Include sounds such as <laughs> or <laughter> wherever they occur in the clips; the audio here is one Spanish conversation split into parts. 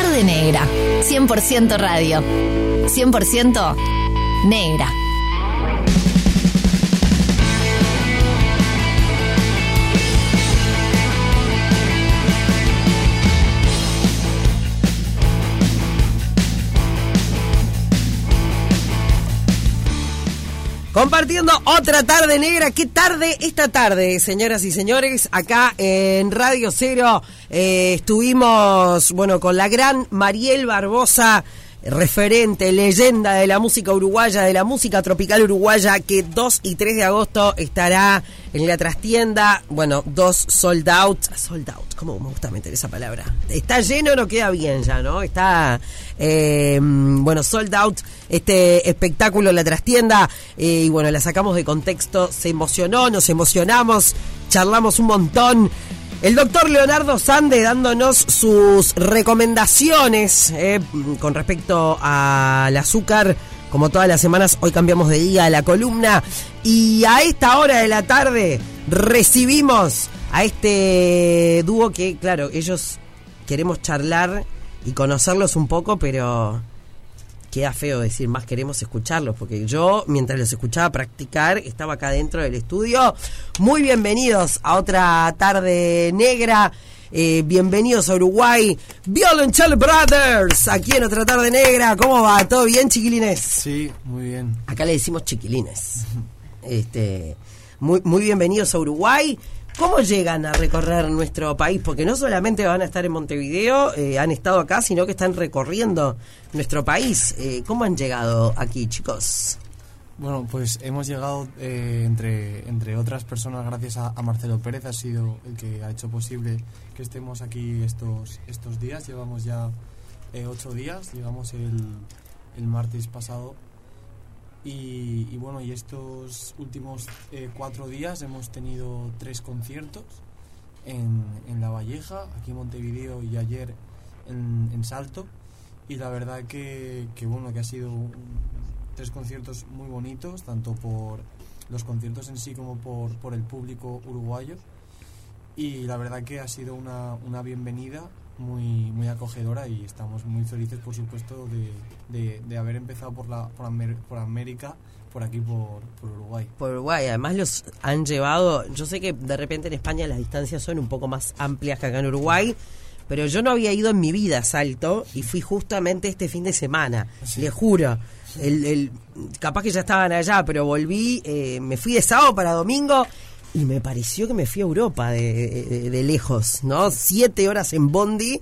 Tarde Negra. 100% radio. 100% negra. Compartiendo otra tarde negra. ¿Qué tarde? Esta tarde, señoras y señores, acá en Radio Cero eh, estuvimos, bueno, con la gran Mariel Barbosa referente, leyenda de la música uruguaya, de la música tropical uruguaya, que 2 y 3 de agosto estará en la trastienda. Bueno, dos sold out. Sold out, ¿cómo me gusta meter esa palabra? Está lleno, no queda bien ya, ¿no? Está, eh, bueno, sold out este espectáculo en la trastienda. Eh, y bueno, la sacamos de contexto. Se emocionó, nos emocionamos, charlamos un montón. El doctor Leonardo Sande dándonos sus recomendaciones eh, con respecto al azúcar. Como todas las semanas, hoy cambiamos de día a la columna. Y a esta hora de la tarde recibimos a este dúo que, claro, ellos queremos charlar y conocerlos un poco, pero queda feo decir más queremos escucharlos, porque yo, mientras los escuchaba practicar, estaba acá dentro del estudio. Muy bienvenidos a otra tarde negra. Eh, bienvenidos a Uruguay. Violoncello Brothers, aquí en otra tarde negra. ¿Cómo va? ¿Todo bien, chiquilines? Sí, muy bien. Acá le decimos chiquilines. Este, muy, muy bienvenidos a Uruguay. ¿Cómo llegan a recorrer nuestro país? Porque no solamente van a estar en Montevideo, eh, han estado acá, sino que están recorriendo nuestro país. Eh, ¿Cómo han llegado aquí, chicos? Bueno, pues hemos llegado eh, entre, entre otras personas gracias a, Marcelo Pérez, ha sido el que ha hecho posible que estemos aquí estos, estos días. Llevamos ya ocho días, llegamos el, el martes pasado y, bueno, y estos últimos eh, cuatro días hemos tenido tres conciertos en, en, La Valleja, aquí en Montevideo y ayer en, en Salto. Y la verdad que, que, bueno, que ha sido tres conciertos muy bonitos, tanto por los conciertos en sí como por, por el público uruguayo. Y la verdad que ha sido una, una bienvenida muy, muy acogedora y estamos muy felices, por supuesto, de, de, haber empezado por, la, por, por América, por aquí, por, por, Uruguay. Por Uruguay, además los han llevado, yo sé que de repente en España las distancias son un poco más amplias que acá en Uruguay, pero yo no había ido en mi vida a Salto y fui justamente este fin de semana, le juro. El, el, capaz que ya estaban allá, pero volví, eh, me fui de sábado para domingo y me pareció que me fui a Europa de, lejos, ¿no? Siete horas en Bondi.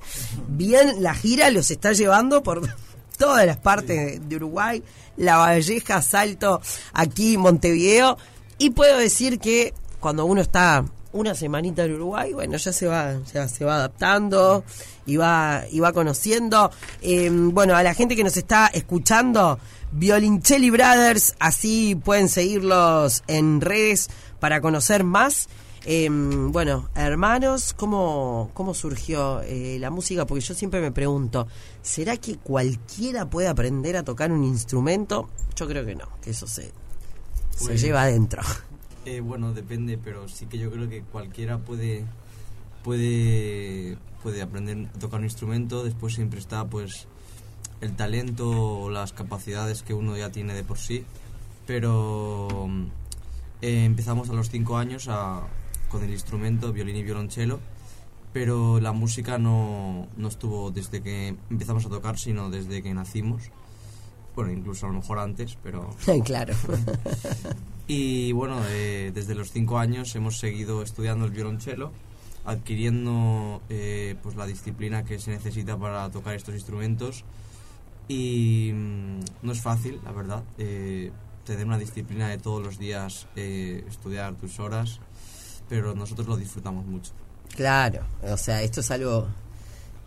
Bien, la gira los está llevando por <laughs> todas las partes de Uruguay, La Valleja, Salto, aquí Montevideo. Y puedo decir que cuando uno está una semanita en Uruguay, bueno, ya se va, ya se va adaptando y va, y va conociendo. Em, bueno, a la gente que nos está escuchando, Violincelli Brothers, así pueden seguirlos en redes para conocer más. Em, bueno, hermanos, ¿cómo, cómo surgió eh, la música? Porque yo siempre me pregunto, ¿será que cualquiera puede aprender a tocar un instrumento? Yo creo que no, que eso se, se pues, lleva adentro. Eh, bueno, depende, pero sí que yo creo que cualquiera puede, puede, puede aprender a tocar un instrumento. Después siempre está pues el talento o las capacidades que uno ya tiene de por sí. Pero eh, empezamos a los 5 años con el instrumento, violín y violonchelo, pero la música no, no estuvo desde que empezamos a tocar, sino desde que nacimos. Bueno, incluso a lo mejor antes, pero... <laughs> claro. <laughs> y bueno, eh, desde los 5 años hemos seguido estudiando el violonchelo, adquiriendo eh, pues la disciplina que se necesita para tocar estos instrumentos. Y mm, no es fácil, la verdad tener una disciplina de todos los días eh, estudiar tus horas, pero nosotros lo disfrutamos mucho. Claro, o sea, esto es algo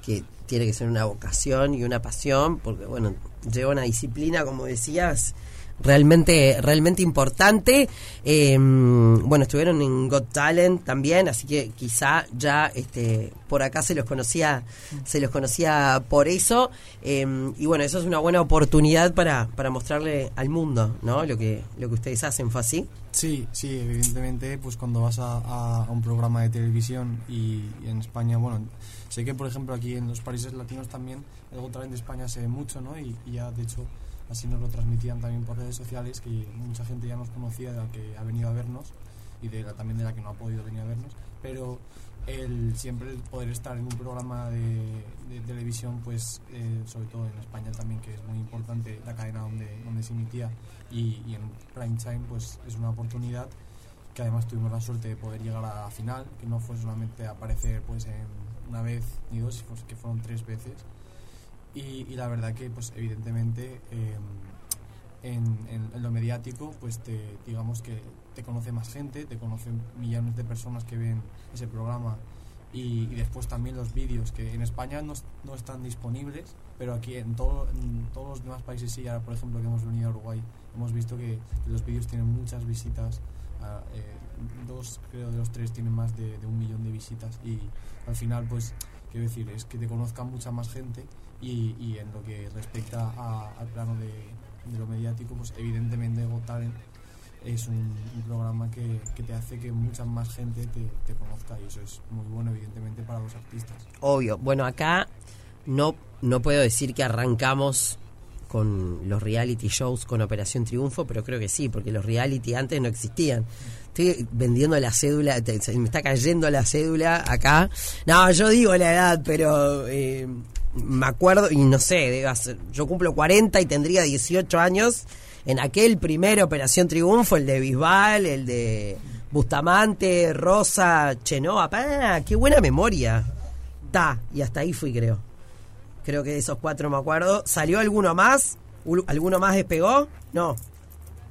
que tiene que ser una vocación y una pasión, porque bueno, lleva una disciplina, como decías, realmente realmente importante. Eh, bueno estuvieron en Got Talent también así que quizá ya este por acá se los conocía se los conocía por eso. Eh, y bueno eso es una buena oportunidad para para mostrarle al mundo no lo que lo que ustedes hacen fue así Sí, sí, evidentemente, pues cuando vas a, un programa de televisión y, y en España, bueno, sé que por ejemplo aquí en los países latinos también el Got Talent de España se ve mucho, ¿no? Y, y ya de hecho así nos lo transmitían también por redes sociales, que mucha gente ya nos conocía de la que ha venido a vernos y de la, también de la que no ha podido venir a vernos, pero el siempre el poder estar en un programa de, de televisión, pues eh, sobre todo en España también, que es muy importante la cadena donde, donde se emitía y, y en prime time, pues es una oportunidad que además tuvimos la suerte de poder llegar a la final, que no fue solamente aparecer pues en una vez ni dos, que fueron tres veces. Y, y la verdad que pues evidentemente eh, en, en- en lo mediático pues te digamos que te conoce más gente, te conocen millones de personas que ven ese programa y, y después también los vídeos que en España no, no están disponibles, pero aquí en, todo, en todos los demás países sí, ahora por ejemplo que hemos venido a Uruguay hemos visto que los vídeos tienen muchas visitas, eh, dos creo de los tres tienen más de, de un millón de visitas y al final pues quiero decir es que te conozca mucha más gente y, en lo que respecta a- al plano de, lo mediático pues evidentemente Got Talent es un, programa que, te hace que mucha más gente te, conozca y eso es muy bueno evidentemente para los artistas. Obvio. Bueno, acá no, no puedo decir que arrancamos con los reality shows con Operación Triunfo, pero creo que sí, porque los reality antes no existían. Estoy vendiendo la cédula, me está cayendo la cédula acá. No, yo digo la edad, pero eh, me acuerdo, y no sé, yo cumplo 40 y tendría 18 años. En aquel primer Operación Triunfo, el de Bisbal, el de Bustamante, Rosa, Chenoa, ¡pa! ¡Qué buena memoria! Ta, y hasta ahí fui, creo. Creo que de esos cuatro me acuerdo. ¿Salió alguno más? ¿Ul- ¿Alguno más despegó? No.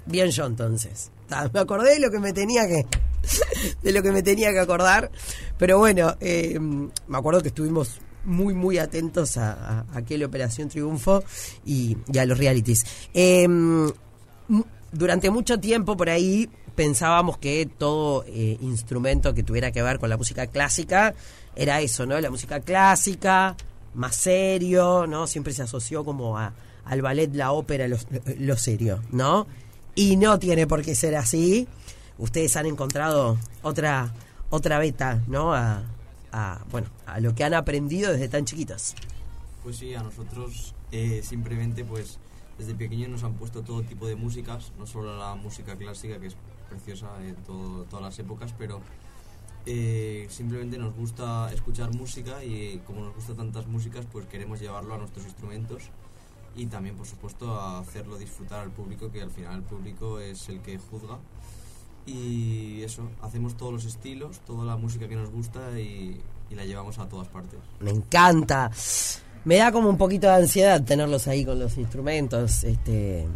Bien yo entonces. Me acordé de lo que me tenía que. <laughs> de lo que me tenía que acordar. Pero bueno, eh, me acuerdo que estuvimos muy, muy atentos a, a- aquella Operación Triunfo y, y a los realities. Eh, m- durante mucho tiempo por ahí pensábamos que todo eh, instrumento que tuviera que ver con la música clásica era eso, ¿no? La música clásica, más serio, ¿no? Siempre se asoció como a, al ballet, la ópera, lo, lo serio, ¿no? Y no tiene por qué ser así. Ustedes han encontrado otra otra beta, ¿no? A, a, bueno, a lo que han aprendido desde tan chiquitos. Pues sí, a nosotros eh, simplemente pues desde pequeños nos han puesto todo tipo de músicas, no solo la música clásica que es preciosa en todo- todas las épocas, pero eh, simplemente nos gusta escuchar música y como nos gusta tantas músicas pues queremos llevarlo a nuestros instrumentos y también por supuesto hacerlo disfrutar al público que al final el público es el que juzga y eso, hacemos todos los estilos, toda la música que nos gusta y, y la llevamos a todas partes. Me encanta. Me da como un poquito de ansiedad tenerlos ahí con los instrumentos. Este,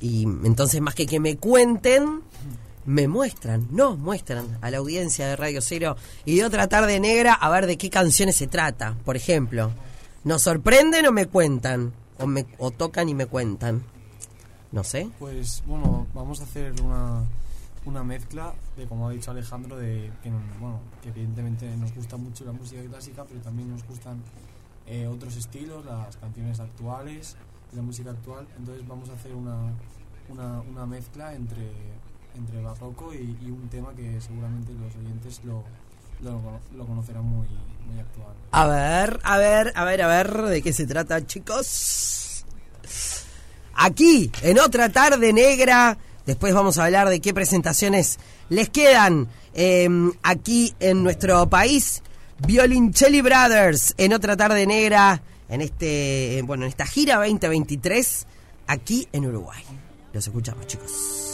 y entonces, más que que me cuenten, me muestran, nos muestran a la audiencia de Radio Cero y de otra tarde negra a ver de qué canciones se trata. Por ejemplo, ¿nos sorprenden o me cuentan? O, me, o tocan y me cuentan. No sé. Pues bueno, vamos a hacer una, una mezcla de, como ha dicho Alejandro, de que, bueno, que evidentemente nos gusta mucho la música clásica, pero también nos gustan eh, otros estilos, las canciones actuales, la música actual. Entonces vamos a hacer una, una, una mezcla entre, entre barroco y, y un tema que seguramente los oyentes lo, lo, lo conocerán muy, muy actual. A ver, a ver, a ver, a ver, ¿de qué se trata, chicos? Aquí, en otra tarde negra, después vamos a hablar de qué presentaciones les quedan eh, aquí en nuestro país. Violincelli Brothers, en otra tarde negra, en este, bueno, en esta gira 2023, aquí en Uruguay. Los escuchamos, chicos.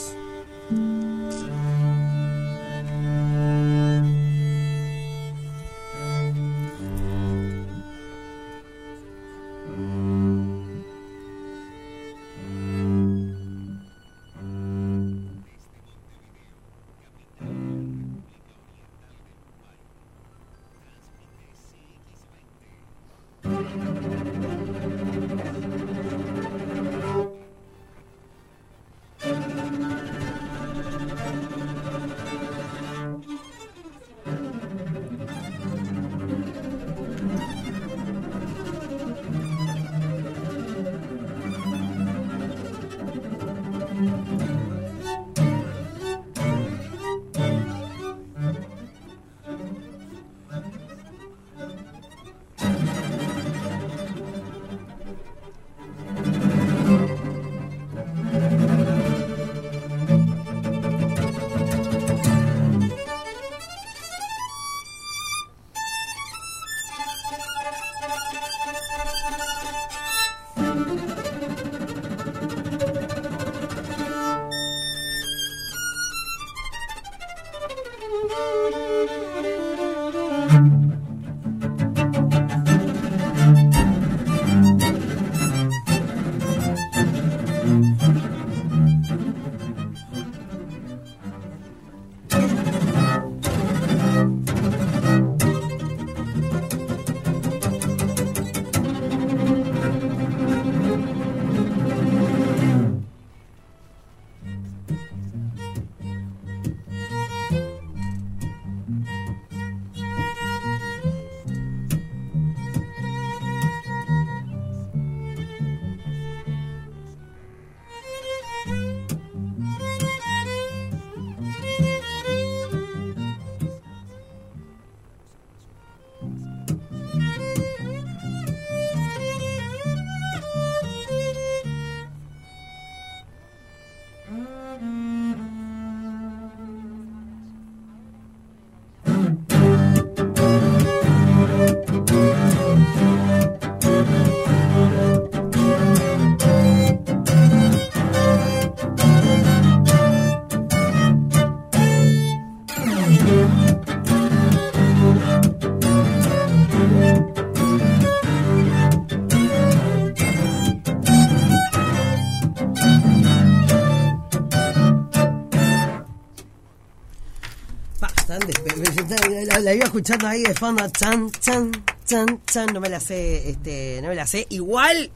La, la iba escuchando ahí de fondo. Chan, chan, chan, chan. No me la sé, este, no me la sé. Igual,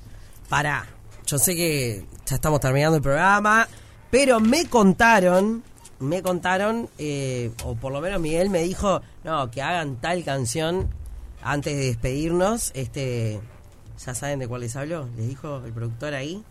para. Yo sé que ya estamos terminando el programa, pero me contaron, me contaron, eh, o por lo menos Miguel me dijo, no, que hagan tal canción antes de despedirnos. Este, ya saben de cuál les hablo. Les dijo el productor ahí.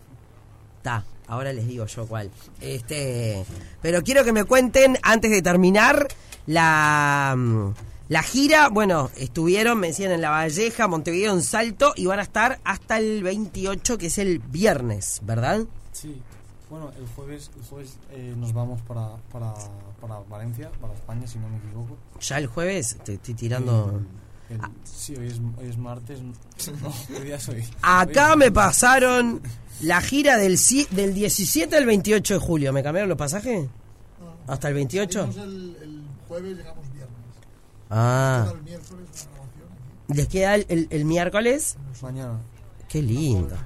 Ta, ahora les digo yo cuál. Este, pero quiero que me cuenten antes de terminar la mm, la gira, bueno, estuvieron, me decían en La Valleja, Montevideo, en Salto y van a estar hasta el 28, que es el viernes, ¿verdad? Sí, bueno, el jueves, el jueves eh, nos vamos para, para, para Valencia, para España, si no me equivoco. Ya el jueves te estoy tirando. Eh, el- sí, hoy es, hoy es martes. No, ¿qué día es hoy? Acá Hoy me pasaron la gira del, del 17 al 28 de julio. ¿Me cambiaron los pasajes? ¿Hasta el 28? Salimos el, el jueves, llegamos viernes. Ah, el miércoles. ¿les queda el, el- el miércoles? Mañana. Qué lindo,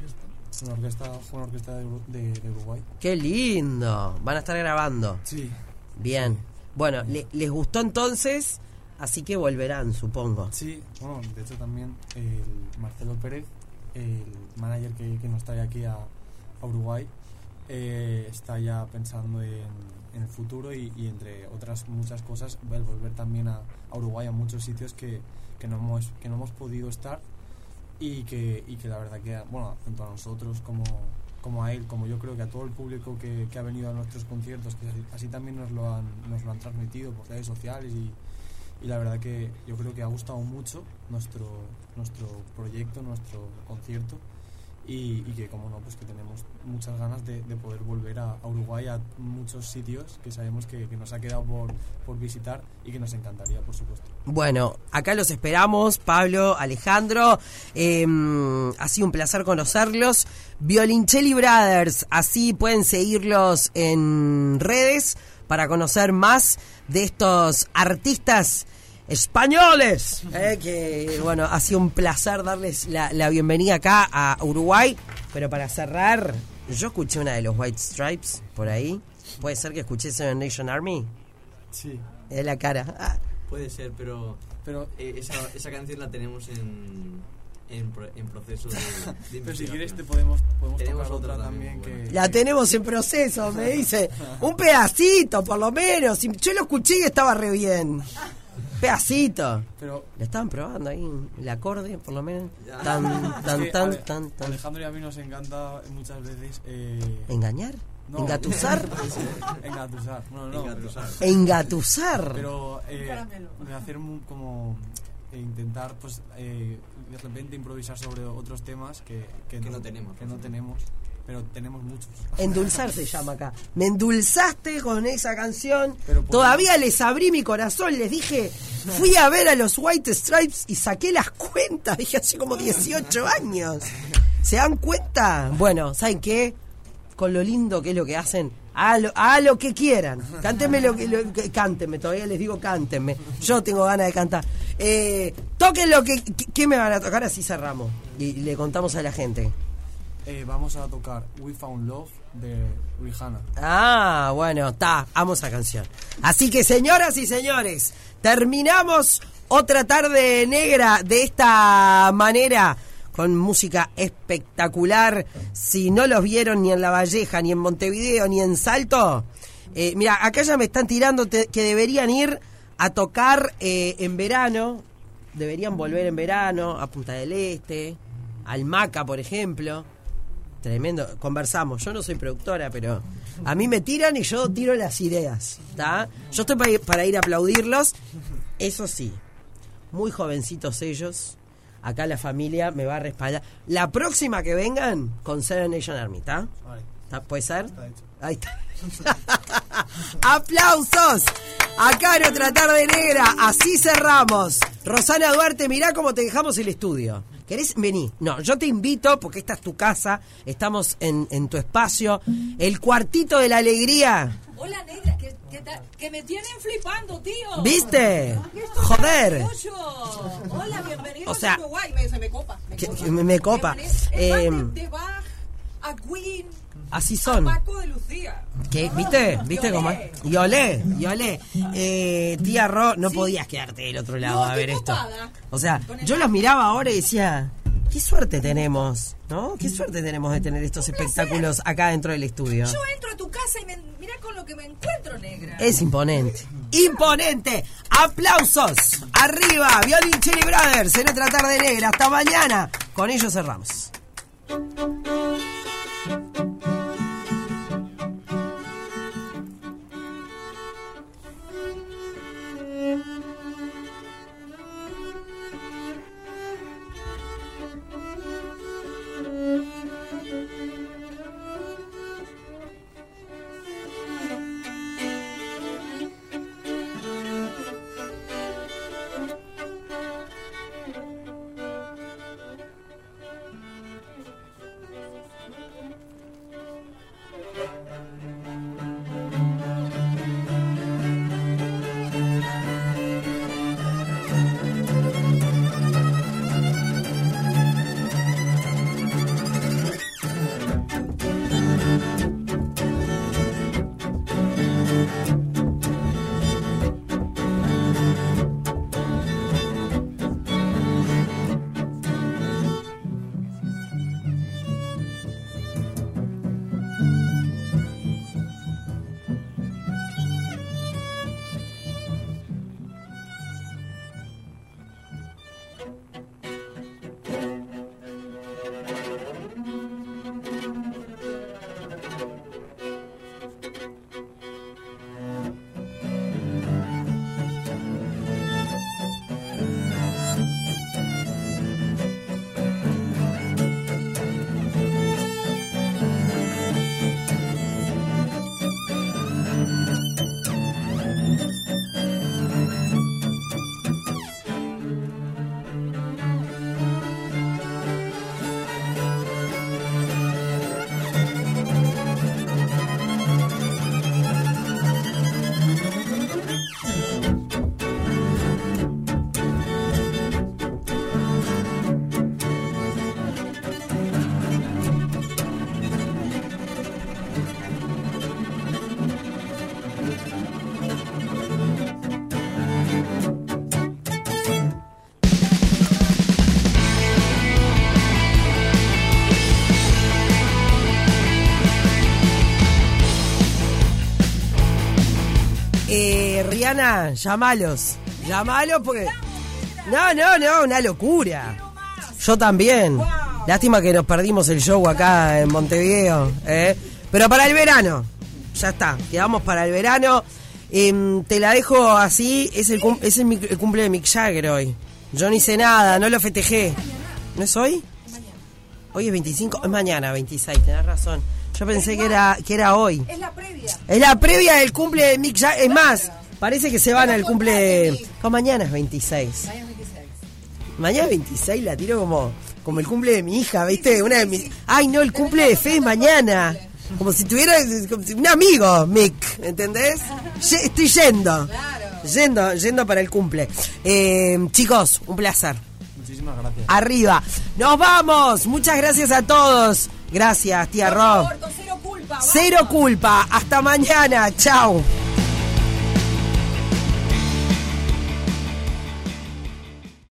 Una orquesta, fue una orquesta de, de- de Uruguay. qué lindo. Van a estar grabando. Sí. Bien. Bueno, le- les gustó entonces, así que volverán, supongo. Sí, bueno, de hecho también el Marcelo Pérez, el manager que, que nos trae aquí a, a Uruguay, eh, está ya pensando en, en el futuro y, y entre otras muchas cosas, el volver también a, a Uruguay, a muchos sitios que, que, no hemos, que no hemos podido estar y que, y que la verdad que, bueno, tanto a nosotros como, como a él, como yo creo que a todo el público que, que ha venido a nuestros conciertos, que así, así también nos lo, han, nos lo han transmitido por redes sociales y, y la verdad que yo creo que ha gustado mucho nuestro nuestro proyecto, nuestro concierto y, que como no, pues que tenemos muchas ganas de, de poder volver a, Uruguay a muchos sitios que sabemos que, nos ha quedado por, por visitar y que nos encantaría, por supuesto. Bueno, acá los esperamos, Pablo, Alejandro. eh, ha sido un placer conocerlos. Violincelli Brothers, así pueden seguirlos en redes para conocer más de estos artistas españoles. eh, que bueno, ha sido un placer darles la, la bienvenida acá a Uruguay. Pero para cerrar, yo escuché una de los White Stripes por ahí. ¿Puede ser que escuché Seven Nation Army? Sí, Es la cara. Ah, Puede ser, pero pero, eh, esa, esa canción la tenemos en, en, pro- en proceso de, de pero si quieres te podemos, podemos Tenemos tocar otra otra también, también muy que... La tenemos en proceso, me dice. Un pedacito, por lo menos. Yo lo escuché y estaba re bien. Pedacito. Pero Le estaban probando ahí el acorde, por lo menos. Tan, es tan, que tan, Ale- tan, tan. Alejandro y a mí nos encanta muchas veces... Eh, ¿Engañar? no, ¿Engatusar? <laughs> Engatusar. No, no, Engatusar. ¿Engatusar? pero eh, de hacer como eh, intentar pues eh, de repente improvisar sobre otros temas que, Que no tenemos, que no tenemos pero tenemos muchos Endulzar se llama acá. Me endulzaste con esa canción. Pero Todavía les abrí mi corazón. Les dije, fui a ver a los White Stripes y saqué las cuentas. <laughs> Dije, hace como 18 años. ¿Se dan cuenta? Bueno, ¿saben qué? Con lo lindo que es lo que hacen, a lo, a lo que quieran. Cántenme lo que, lo que- cántenme, todavía les digo cántenme. Yo tengo ganas de cantar. Eh, toquen lo que, que- que me van a tocar, así cerramos. Y le contamos a la gente. Eh, vamos a tocar We Found Love de Rihanna Ah, bueno, está, amo esa canción. Así que, señoras y señores, terminamos otra tarde negra de esta manera, con música espectacular. Si no los vieron ni en La Valleja, ni en Montevideo, ni en Salto, eh, mira, acá ya me están tirando que deberían ir a tocar eh, en verano, deberían volver en verano a Punta del Este, al Maca, por ejemplo. Tremendo, conversamos. Yo no soy productora, pero a mí me tiran y yo tiro las ideas. ¿está? Yo estoy para ir, para ir a aplaudirlos. Eso sí, muy jovencitos ellos. Acá la familia me va a respaldar. La próxima que vengan con Seven Nation Army, ¿Está? ¿Puede ser? Ahí está. <laughs> ¡Aplausos! Acá en otra tarde negra, así cerramos. Rosana Duarte, mirá cómo te dejamos el estudio. ¿Querés? Vení. No, yo te invito porque esta es tu casa, estamos en, en tu espacio. El cuartito de la alegría. Hola, negra, que, que, ta- que me tienen flipando, tío. ¿Viste? Joder. Hola, bienvenidos O sea, a Uruguay. Me, me copa. Me copa. me- me copa. Bienvenidos. Es Eh, más, de, de Bach a Queen Así son. Paco de Lucía. ¿Qué? ¿Viste? ¿Viste cómo? Y olé, y olé. Eh, tía Ro, no podías quedarte del otro lado No, a ver esto. copada. O sea, yo los miraba ahora y decía, qué suerte tenemos, ¿no? Qué suerte tenemos de tener estos espectáculos acá dentro del estudio. Yo entro a tu casa y me, mira con lo que me encuentro, negra. Es imponente. ¡Imponente! ¡Aplausos! ¡Arriba! Violin Chili Brothers en otra tarde negra. Hasta mañana. Con ellos cerramos. Eh, Rihanna, llamalos. Llamalos porque. No, no, no, una locura. Yo también. Lástima que nos perdimos el show acá en Montevideo. ¿eh? Pero para el verano. Ya está. Quedamos para el verano. Em, te la dejo así. Es el, cum- es el, mi- el cumple de Mick Jagger hoy. Yo no hice nada, no lo festejé. ¿No es hoy? Hoy es 25, es mañana 26, tenés razón. Yo pensé que era, que era hoy. Es la previa. Es la previa del cumple de Mick Jagger. Es más, parece que se van al cumple de... No, mañana es 26. Mañana es 26, la tiro como, como el cumple de mi hija, ¿viste? Una de mis... Ay, no, el cumple de Fe es mañana. Como si tuviera como si- un amigo, Mick, ¿entendés? <laughs> Ye- Estoy yendo. Yendo, yendo para el cumple. Eh, chicos, un placer. Muchísimas gracias. Arriba. Nos vamos. Muchas gracias a todos. Gracias, tía Por Rob. favor, con cero culpa. Cero culpa. Hasta mañana. Chao.